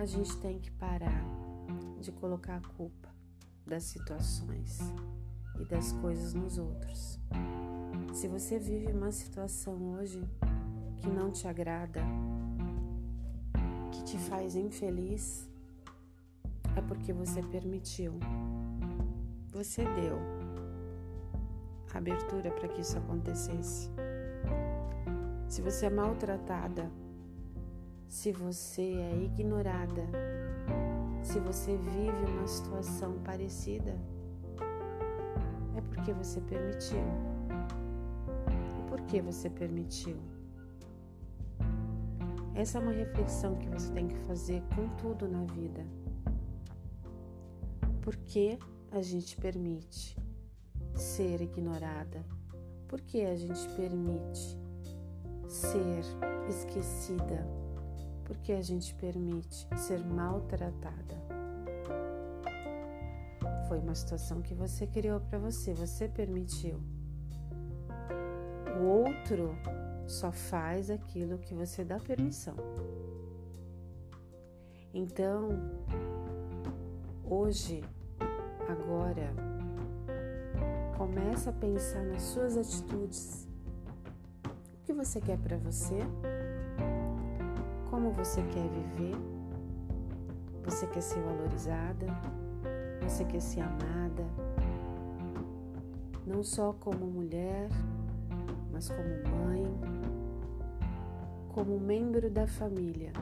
a gente tem que parar de colocar a culpa das situações e das coisas nos outros. Se você vive uma situação hoje que não te agrada, que te faz infeliz, é porque você permitiu, você deu abertura para que isso acontecesse. Se você é maltratada, se você é ignorada, se você vive uma situação parecida, é porque você permitiu. E por que você permitiu? Essa é uma reflexão que você tem que fazer com tudo na vida. Por que a gente permite ser ignorada? Por que a gente permite ser esquecida? Por que a gente permite ser maltratada? Foi uma situação que você criou para você, você permitiu. O outro só faz aquilo que você dá permissão. Então, hoje, agora, começa a pensar nas suas atitudes. O que você quer para você? Como você quer viver? Você quer ser valorizada? Você quer ser amada? Não só como mulher, mas como mãe, como membro da família.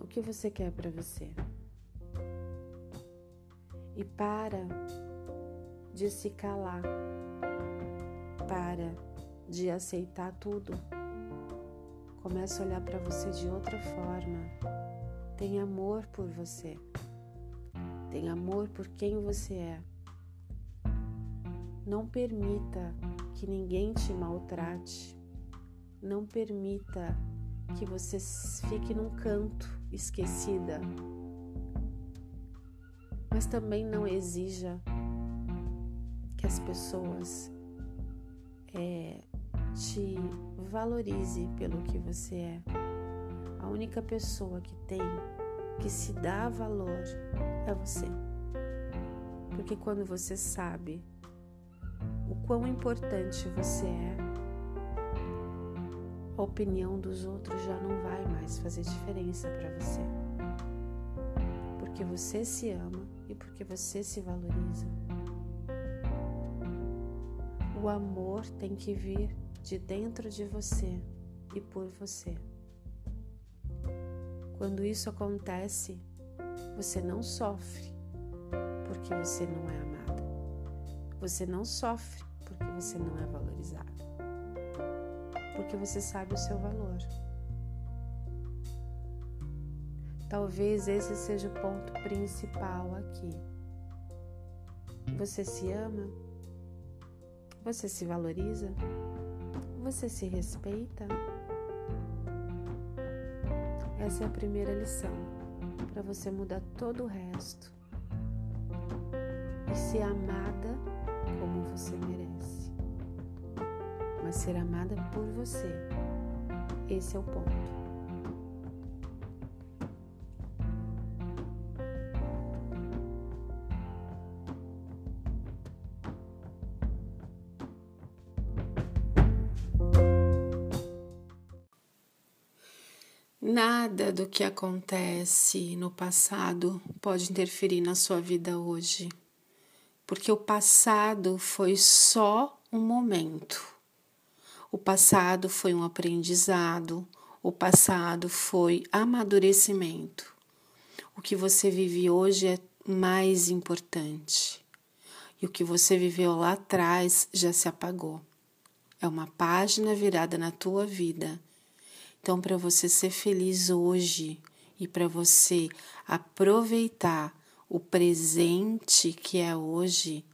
O que você quer para você? E para de se calar, para de aceitar tudo. Começa a olhar para você de outra forma. Tem amor por você. Tem amor por quem você é. Não permita que ninguém te maltrate. Não permita que você fique num canto esquecida. Mas também não exija que as pessoas é, te valorize pelo que você é. A única pessoa que tem que se dá valor é você. Porque quando você sabe o quão importante você é, a opinião dos outros já não vai mais fazer diferença para você. Porque você se ama e porque você se valoriza. O amor tem que vir de dentro de você e por você. Quando isso acontece, você não sofre porque você não é amada. Você não sofre porque você não é valorizada. Porque você sabe o seu valor. Talvez esse seja o ponto principal aqui. Você se ama? Você se valoriza? Você se respeita? Essa é a primeira lição para você mudar todo o resto e ser amada como você merece. Mas ser amada por você. Esse é o ponto. Do que acontece no passado pode interferir na sua vida hoje, porque o passado foi só um momento. O passado foi um aprendizado, o passado foi amadurecimento. O que você vive hoje é mais importante. E o que você viveu lá atrás já se apagou. É uma página virada na tua vida então, para você ser feliz hoje e para você aproveitar o presente que é hoje,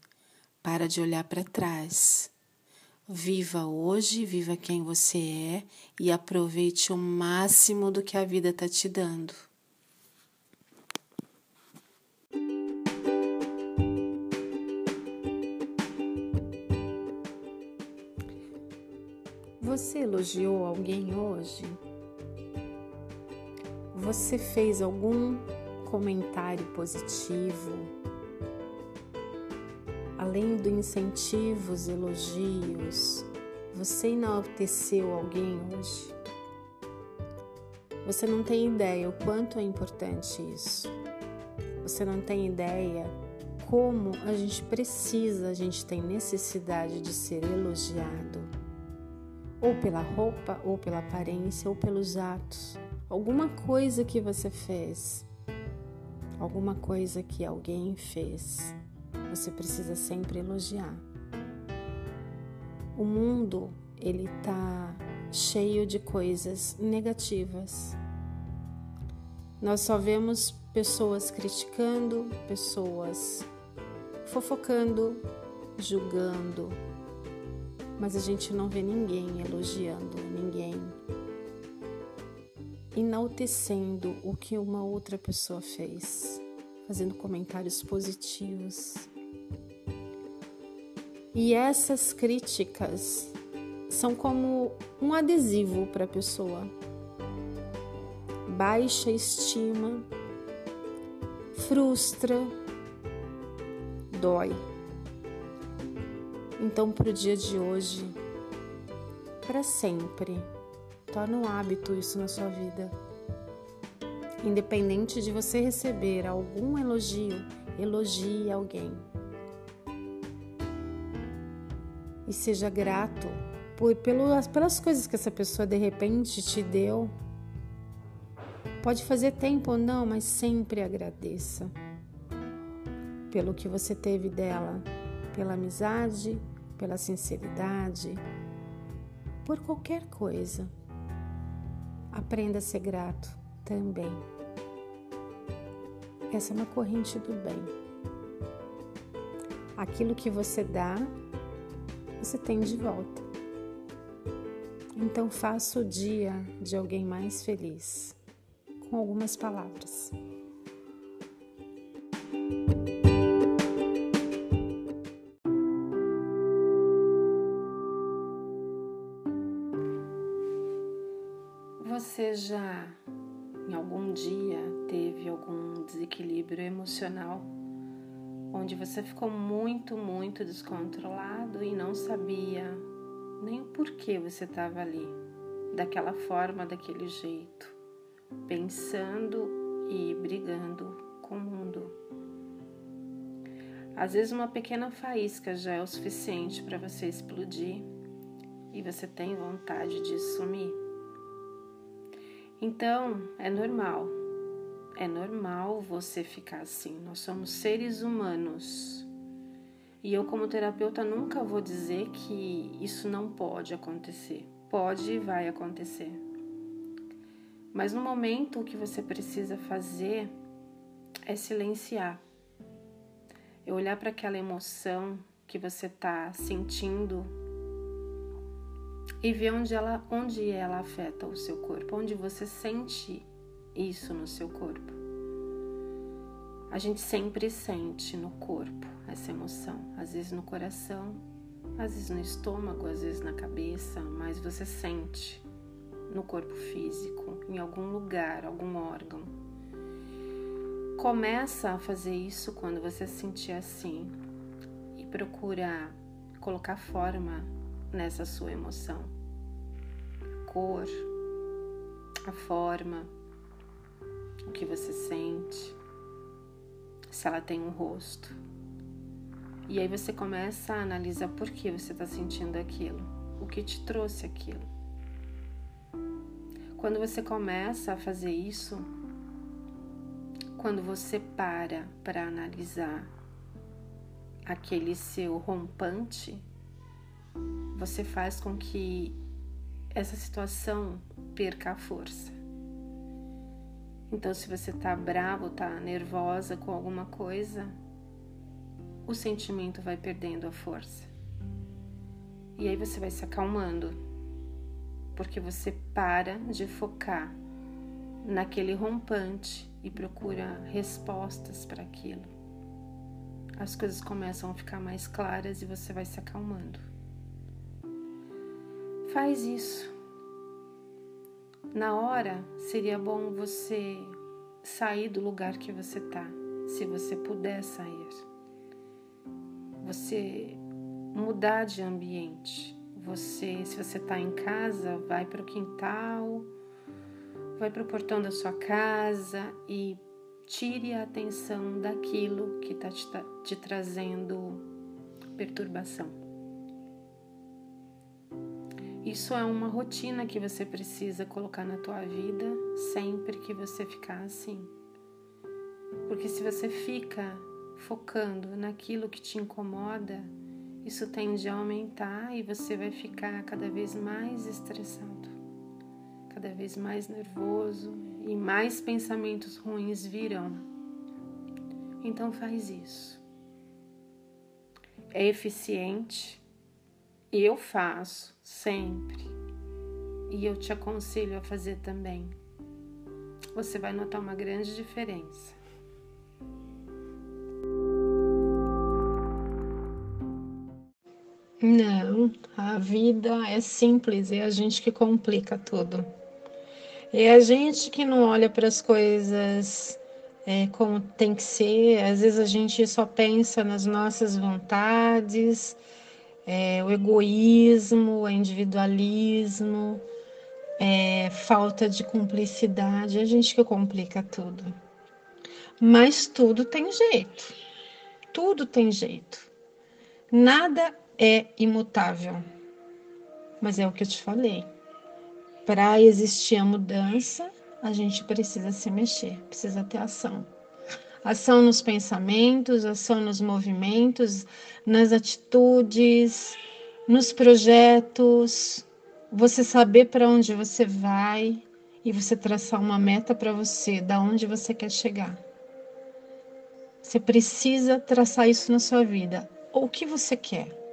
para de olhar para trás. Viva hoje, viva quem você é e aproveite o máximo do que a vida está te dando. Você elogiou alguém hoje? Você fez algum comentário positivo? Além do incentivos, elogios, você enalteceu alguém hoje? Você não tem ideia o quanto é importante isso. Você não tem ideia como a gente precisa, a gente tem necessidade de ser elogiado, ou pela roupa, ou pela aparência, ou pelos atos. Alguma coisa que você fez, alguma coisa que alguém fez, você precisa sempre elogiar. O mundo, ele tá cheio de coisas negativas. Nós só vemos pessoas criticando, pessoas fofocando, julgando, mas a gente não vê ninguém elogiando, ninguém enaltecendo o que uma outra pessoa fez, fazendo comentários positivos. E essas críticas são como um adesivo para a pessoa. Baixa estima, frustra, dói. Então, para o dia de hoje, para sempre, torna um hábito isso na sua vida. Independente de você receber algum elogio, elogie alguém. E seja grato por, pelas, pelas coisas que essa pessoa de repente te deu. Pode fazer tempo ou não, mas sempre agradeça pelo que você teve dela, pela amizade, pela sinceridade, por qualquer coisa. Aprenda a ser grato também. Essa é uma corrente do bem. Aquilo que você dá, você tem de volta. Então faça o dia de alguém mais feliz com algumas palavras. Já em algum dia teve algum desequilíbrio emocional onde você ficou muito, muito descontrolado e não sabia nem o porquê você estava ali, daquela forma, daquele jeito, pensando e brigando com o mundo. Às vezes, uma pequena faísca já é o suficiente para você explodir e você tem vontade de sumir. Então, é normal. É normal você ficar assim. Nós somos seres humanos. E eu, como terapeuta, nunca vou dizer que isso não pode acontecer. Pode e vai acontecer. Mas no momento o que você precisa fazer é silenciar. É olhar para aquela emoção que você está sentindo e ver onde ela, onde ela afeta o seu corpo, onde você sente isso no seu corpo. A gente sempre sente no corpo essa emoção, às vezes no coração, às vezes no estômago, às vezes na cabeça, mas você sente no corpo físico, em algum lugar, algum órgão. Começa a fazer isso quando você se sentir assim e procura colocar forma nessa sua emoção. Cor, a forma, o que você sente, se ela tem um rosto. E aí você começa a analisar por que você está sentindo aquilo, o que te trouxe aquilo. Quando você começa a fazer isso, quando você para para analisar aquele seu rompante, você faz com que essa situação perca a força. Então, se você tá bravo, tá nervosa com alguma coisa, o sentimento vai perdendo a força. E aí você vai se acalmando, porque você para de focar naquele rompante e procura respostas para aquilo. As coisas começam a ficar mais claras e você vai se acalmando. Faz isso. Na hora, seria bom você sair do lugar que você tá, se você puder sair. Você mudar de ambiente. Você, se você está em casa, vai para o quintal, vai para o portão da sua casa e tire a atenção daquilo que está te, te trazendo perturbação. Isso é uma rotina que você precisa colocar na tua vida sempre que você ficar assim. Porque se você fica focando naquilo que te incomoda, isso tende a aumentar e você vai ficar cada vez mais estressado, cada vez mais nervoso e mais pensamentos ruins virão. Então faz isso. É eficiente e eu faço sempre. E eu te aconselho a fazer também. Você vai notar uma grande diferença. Não, a vida é simples, é a gente que complica tudo. É a gente que não olha para as coisas é, como tem que ser, às vezes a gente só pensa nas nossas vontades, é, o egoísmo, o individualismo, é, falta de cumplicidade, é a gente que complica tudo. Mas tudo tem jeito, tudo tem jeito. Nada é imutável. Mas é o que eu te falei. Para existir a mudança, a gente precisa se mexer, precisa ter ação. Ação nos pensamentos, ação nos movimentos, nas atitudes, nos projetos, você saber para onde você vai e você traçar uma meta para você, da onde você quer chegar. Você precisa traçar isso na sua vida. O que você quer?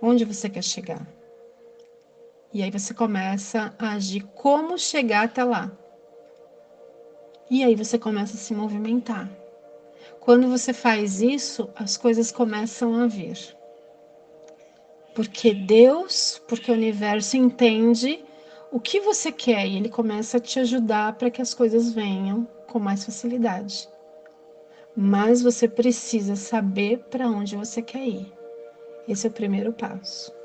onde você quer chegar. E aí você começa a agir como chegar até lá. E aí você começa a se movimentar. Quando você faz isso, as coisas começam a vir. Porque Deus, porque o universo entende o que você quer e ele começa a te ajudar para que as coisas venham com mais facilidade. Mas você precisa saber para onde você quer ir. Esse é o primeiro passo.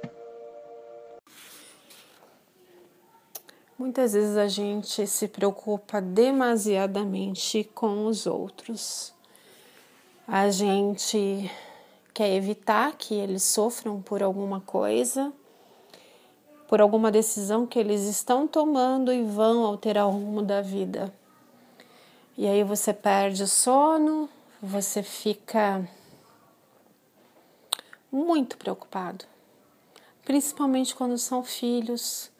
Muitas vezes a gente se preocupa demasiadamente com os outros. A gente quer evitar que eles sofram por alguma coisa, por alguma decisão que eles estão tomando e vão alterar o rumo da vida. E aí você perde o sono, você fica muito preocupado, principalmente quando são filhos,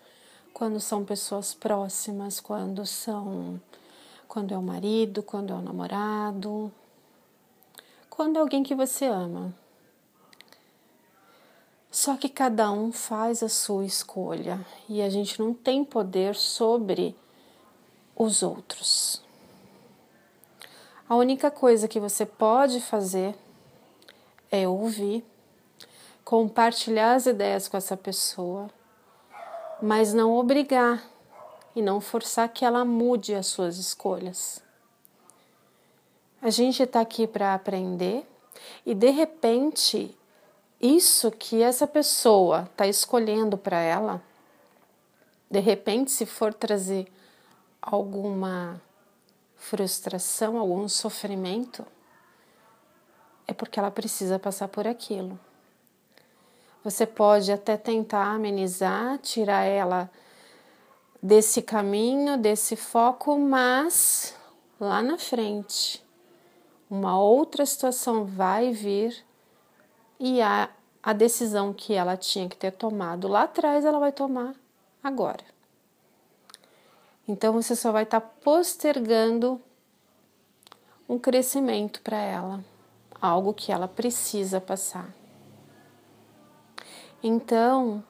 quando são pessoas próximas, quando são quando é o marido, quando é o namorado, quando é alguém que você ama. Só que cada um faz a sua escolha e a gente não tem poder sobre os outros. A única coisa que você pode fazer é ouvir compartilhar as ideias com essa pessoa, mas não obrigar e não forçar que ela mude as suas escolhas. A gente está aqui para aprender e de repente isso que essa pessoa está escolhendo para ela, de repente, se for trazer alguma frustração, algum sofrimento, é porque ela precisa passar por aquilo. Você pode até tentar amenizar, tirar ela desse caminho, desse foco, mas lá na frente uma outra situação vai vir e a, a decisão que ela tinha que ter tomado lá atrás ela vai tomar agora. Então você só vai estar tá postergando um crescimento para ela, algo que ela precisa passar. Então,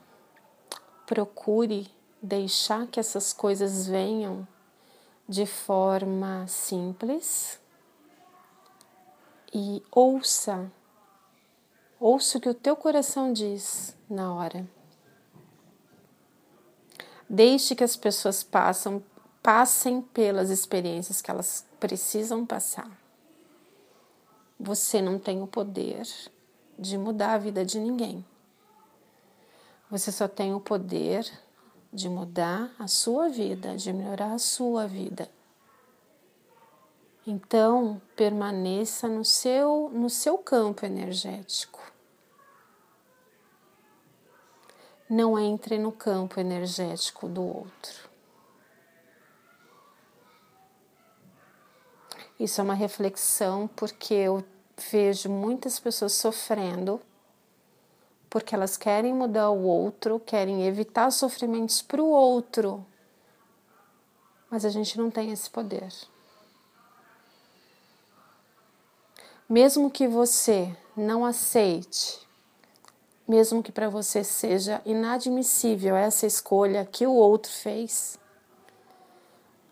procure deixar que essas coisas venham de forma simples e ouça, ouça o que o teu coração diz na hora. Deixe que as pessoas passam, passem pelas experiências que elas precisam passar. Você não tem o poder de mudar a vida de ninguém. Você só tem o poder de mudar a sua vida, de melhorar a sua vida. Então, permaneça no seu no seu campo energético. Não entre no campo energético do outro. Isso é uma reflexão porque eu vejo muitas pessoas sofrendo porque elas querem mudar o outro, querem evitar sofrimentos para o outro, mas a gente não tem esse poder. Mesmo que você não aceite, mesmo que para você seja inadmissível essa escolha que o outro fez,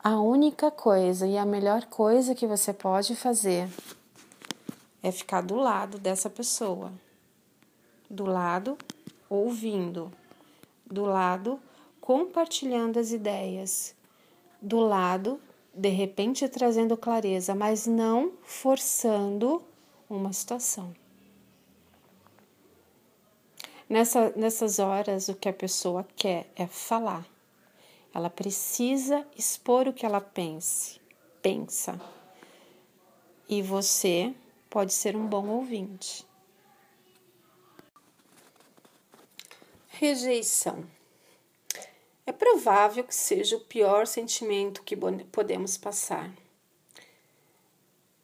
a única coisa e a melhor coisa que você pode fazer é ficar do lado dessa pessoa do lado ouvindo, do lado compartilhando as ideias, do lado de repente trazendo clareza, mas não forçando uma situação. Nessa, nessas horas, o que a pessoa quer é falar. Ela precisa expor o que ela pense, pensa. E você pode ser um bom ouvinte. Rejeição. É provável que seja o pior sentimento que podemos passar.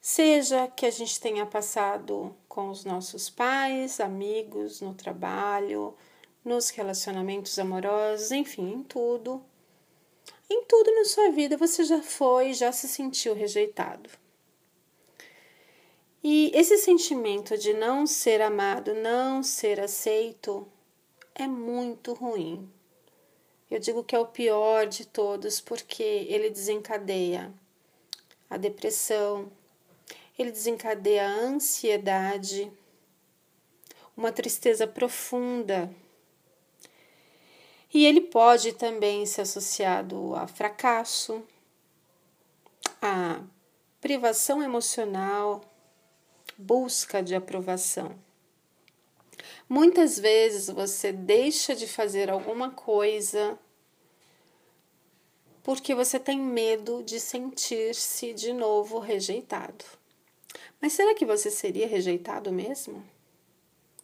Seja que a gente tenha passado com os nossos pais, amigos, no trabalho, nos relacionamentos amorosos, enfim, em tudo. Em tudo na sua vida você já foi, já se sentiu rejeitado. E esse sentimento de não ser amado, não ser aceito, é muito ruim. Eu digo que é o pior de todos porque ele desencadeia a depressão, ele desencadeia a ansiedade, uma tristeza profunda. E ele pode também ser associado a fracasso, a privação emocional, busca de aprovação. Muitas vezes você deixa de fazer alguma coisa porque você tem medo de sentir-se de novo rejeitado. Mas será que você seria rejeitado mesmo?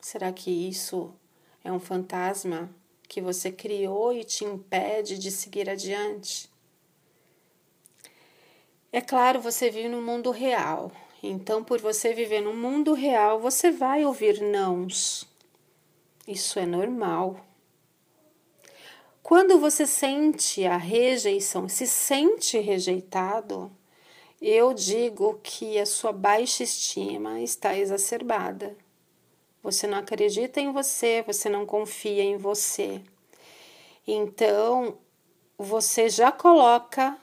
Será que isso é um fantasma que você criou e te impede de seguir adiante? É claro, você vive no mundo real. Então, por você viver no mundo real, você vai ouvir nãos. Isso é normal. Quando você sente a rejeição, se sente rejeitado, eu digo que a sua baixa estima está exacerbada. Você não acredita em você, você não confia em você. Então, você já coloca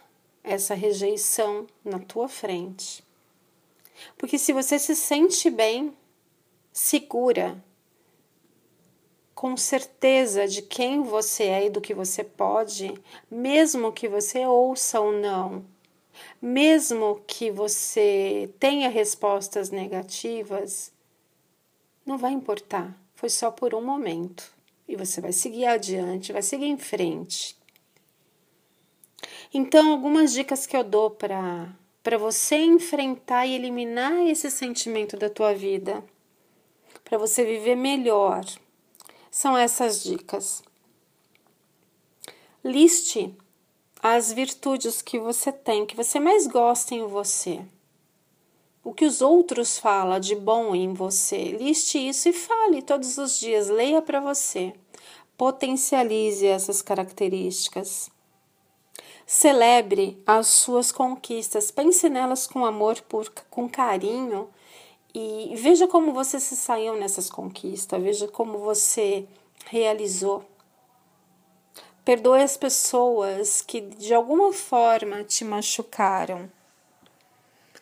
essa rejeição na tua frente. Porque se você se sente bem, segura, com certeza de quem você é e do que você pode, mesmo que você ouça ou não, mesmo que você tenha respostas negativas, não vai importar, foi só por um momento. E você vai seguir adiante, vai seguir em frente. Então, algumas dicas que eu dou para para você enfrentar e eliminar esse sentimento da tua vida, para você viver melhor são essas dicas. Liste as virtudes que você tem, que você mais gosta em você. O que os outros falam de bom em você. Liste isso e fale todos os dias. Leia para você. Potencialize essas características. Celebre as suas conquistas. Pense nelas com amor, por, com carinho e veja como você se saiu nessas conquistas, veja como você realizou. Perdoe as pessoas que de alguma forma te machucaram.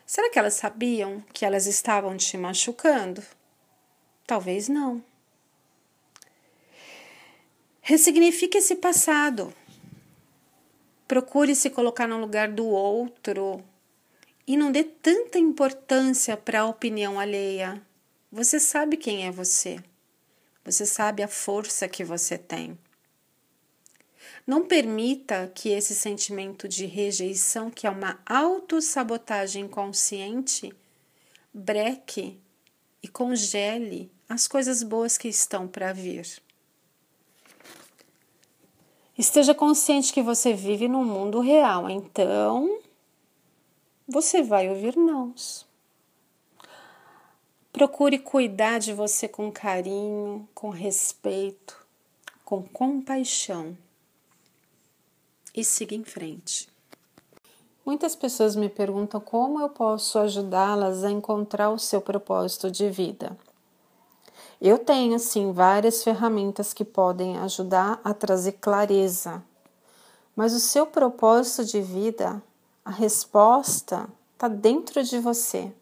Será que elas sabiam que elas estavam te machucando? Talvez não. Ressignifique esse passado. Procure se colocar no lugar do outro e não dê tanta importância para a opinião alheia. Você sabe quem é você. Você sabe a força que você tem. Não permita que esse sentimento de rejeição, que é uma autossabotagem consciente, breque e congele as coisas boas que estão para vir. Esteja consciente que você vive no mundo real, então você vai ouvir nãos. Procure cuidar de você com carinho, com respeito, com compaixão e siga em frente. Muitas pessoas me perguntam como eu posso ajudá-las a encontrar o seu propósito de vida. Eu tenho, sim, várias ferramentas que podem ajudar a trazer clareza, mas o seu propósito de vida, a resposta está dentro de você.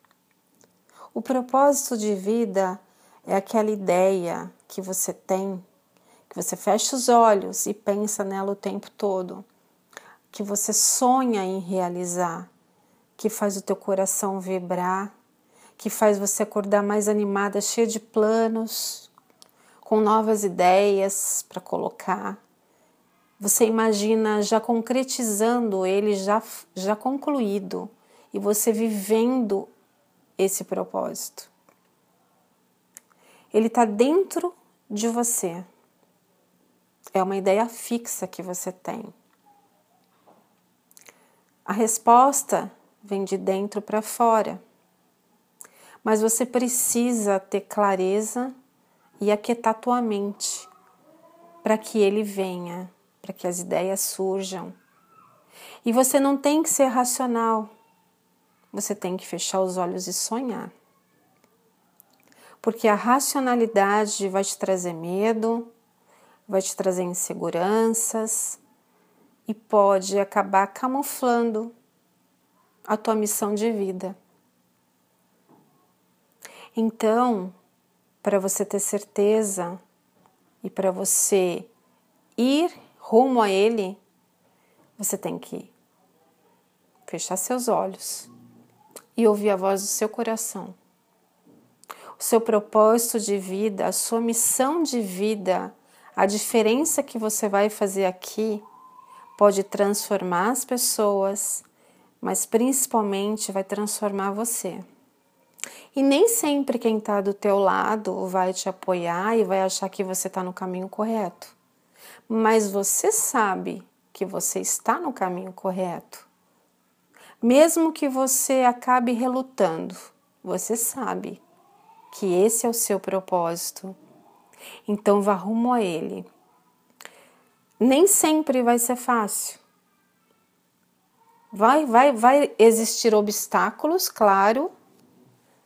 O propósito de vida é aquela ideia que você tem, que você fecha os olhos e pensa nela o tempo todo que você sonha em realizar, que faz o teu coração vibrar, que faz você acordar mais animada, cheia de planos, com novas ideias para colocar. Você imagina já concretizando ele, já, já concluído, e você vivendo esse propósito. Ele está dentro de você. É uma ideia fixa que você tem. A resposta vem de dentro para fora. Mas você precisa ter clareza e aquietar tua mente para que ele venha, para que as ideias surjam. E você não tem que ser racional. Você tem que fechar os olhos e sonhar. Porque a racionalidade vai te trazer medo, vai te trazer inseguranças, e pode acabar camuflando a tua missão de vida. Então, para você ter certeza e para você ir rumo a Ele, você tem que fechar seus olhos e ouvir a voz do seu coração. O seu propósito de vida, a sua missão de vida, a diferença que você vai fazer aqui pode transformar as pessoas, mas principalmente vai transformar você. E nem sempre quem está do teu lado vai te apoiar e vai achar que você está no caminho correto. Mas você sabe que você está no caminho correto. Mesmo que você acabe relutando, você sabe que esse é o seu propósito. Então vá rumo a ele nem sempre vai ser fácil. Vai, vai, vai existir obstáculos, claro,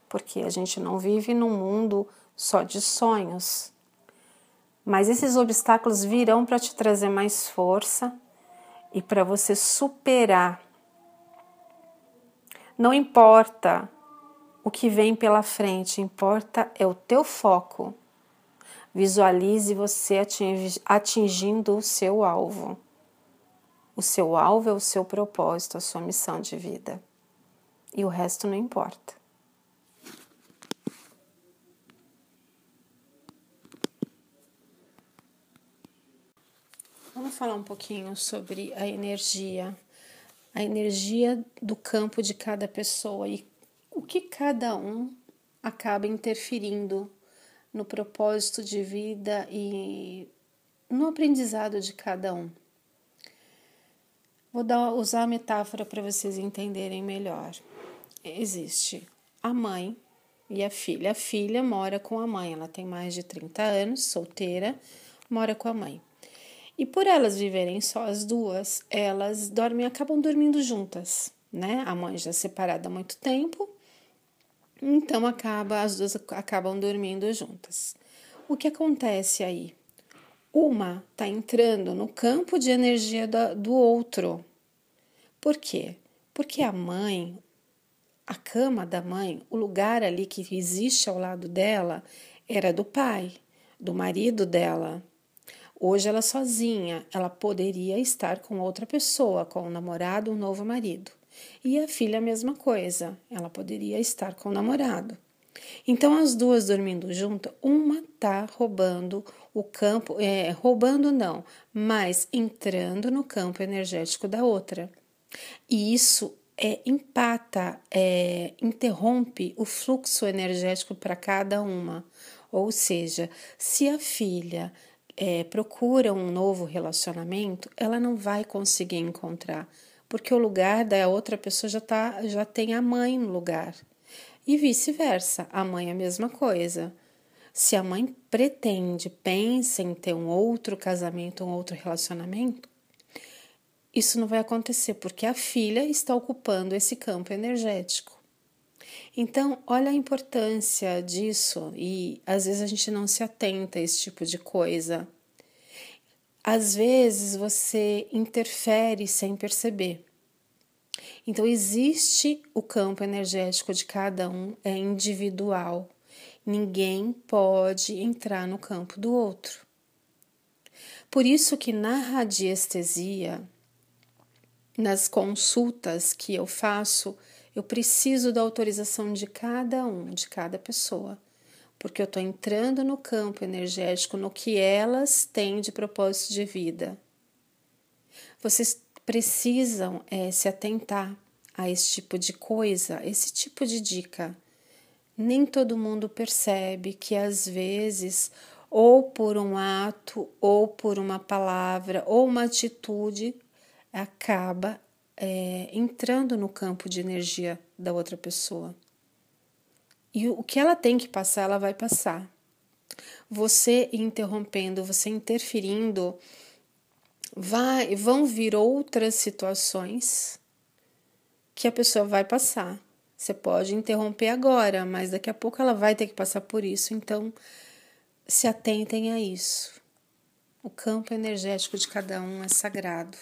porque a gente não vive num mundo só de sonhos. Mas esses obstáculos virão para te trazer mais força e para você superar. Não importa o que vem pela frente, importa é o teu foco. Visualize você atingindo o seu alvo. O seu alvo é o seu propósito, a sua missão de vida. E o resto não importa. Vamos falar um pouquinho sobre a energia, a energia do campo de cada pessoa e o que cada um acaba interferindo no propósito de vida e no aprendizado de cada um. Vou dar, usar a metáfora para vocês entenderem melhor. Existe a mãe e a filha. A filha mora com a mãe, ela tem mais de 30 anos, solteira, mora com a mãe. E por elas viverem só as duas, elas dormem, acabam dormindo juntas, né? A mãe já separada há muito tempo então acaba as duas acabam dormindo juntas. O que acontece aí? Uma está entrando no campo de energia do, do outro. Por quê? Porque a mãe, a cama da mãe, o lugar ali que existe ao lado dela, era do pai, do marido dela. Hoje ela sozinha, ela poderia estar com outra pessoa, com um namorado, um novo marido. E a filha a mesma coisa, ela poderia estar com o namorado. Então as duas dormindo juntas, uma tá roubando o campo, é, roubando não, mas entrando no campo energético da outra. E isso é, empata, é, interrompe o fluxo energético para cada uma. Ou seja, se a filha é, procura um novo relacionamento, ela não vai conseguir encontrar, porque o lugar da outra pessoa já, tá, já tem a mãe no lugar. E vice-versa, a mãe é a mesma coisa. Se a mãe pretende, pensa em ter um outro casamento, um outro relacionamento, isso não vai acontecer porque a filha está ocupando esse campo energético. Então, olha a importância disso e às vezes a gente não se atenta a esse tipo de coisa. Às vezes você interfere sem perceber. Então, existe o campo energético de cada um, é individual. Ninguém pode entrar no campo do outro. Por isso que na radiestesia, nas consultas que eu faço, eu preciso da autorização de cada um, de cada pessoa, porque eu estou entrando no campo energético, no que elas têm de propósito de vida. Vocês precisam é, se atentar a esse tipo de coisa, esse tipo de dica. Nem todo mundo percebe que às vezes, ou por um ato, ou por uma palavra, ou uma atitude, acaba é, entrando no campo de energia da outra pessoa. E o que ela tem que passar, ela vai passar. Você interrompendo, você interferindo, vai, vão vir outras situações que a pessoa vai passar. Você pode interromper agora, mas daqui a pouco ela vai ter que passar por isso. Então, se atentem a isso. O campo energético de cada um é sagrado.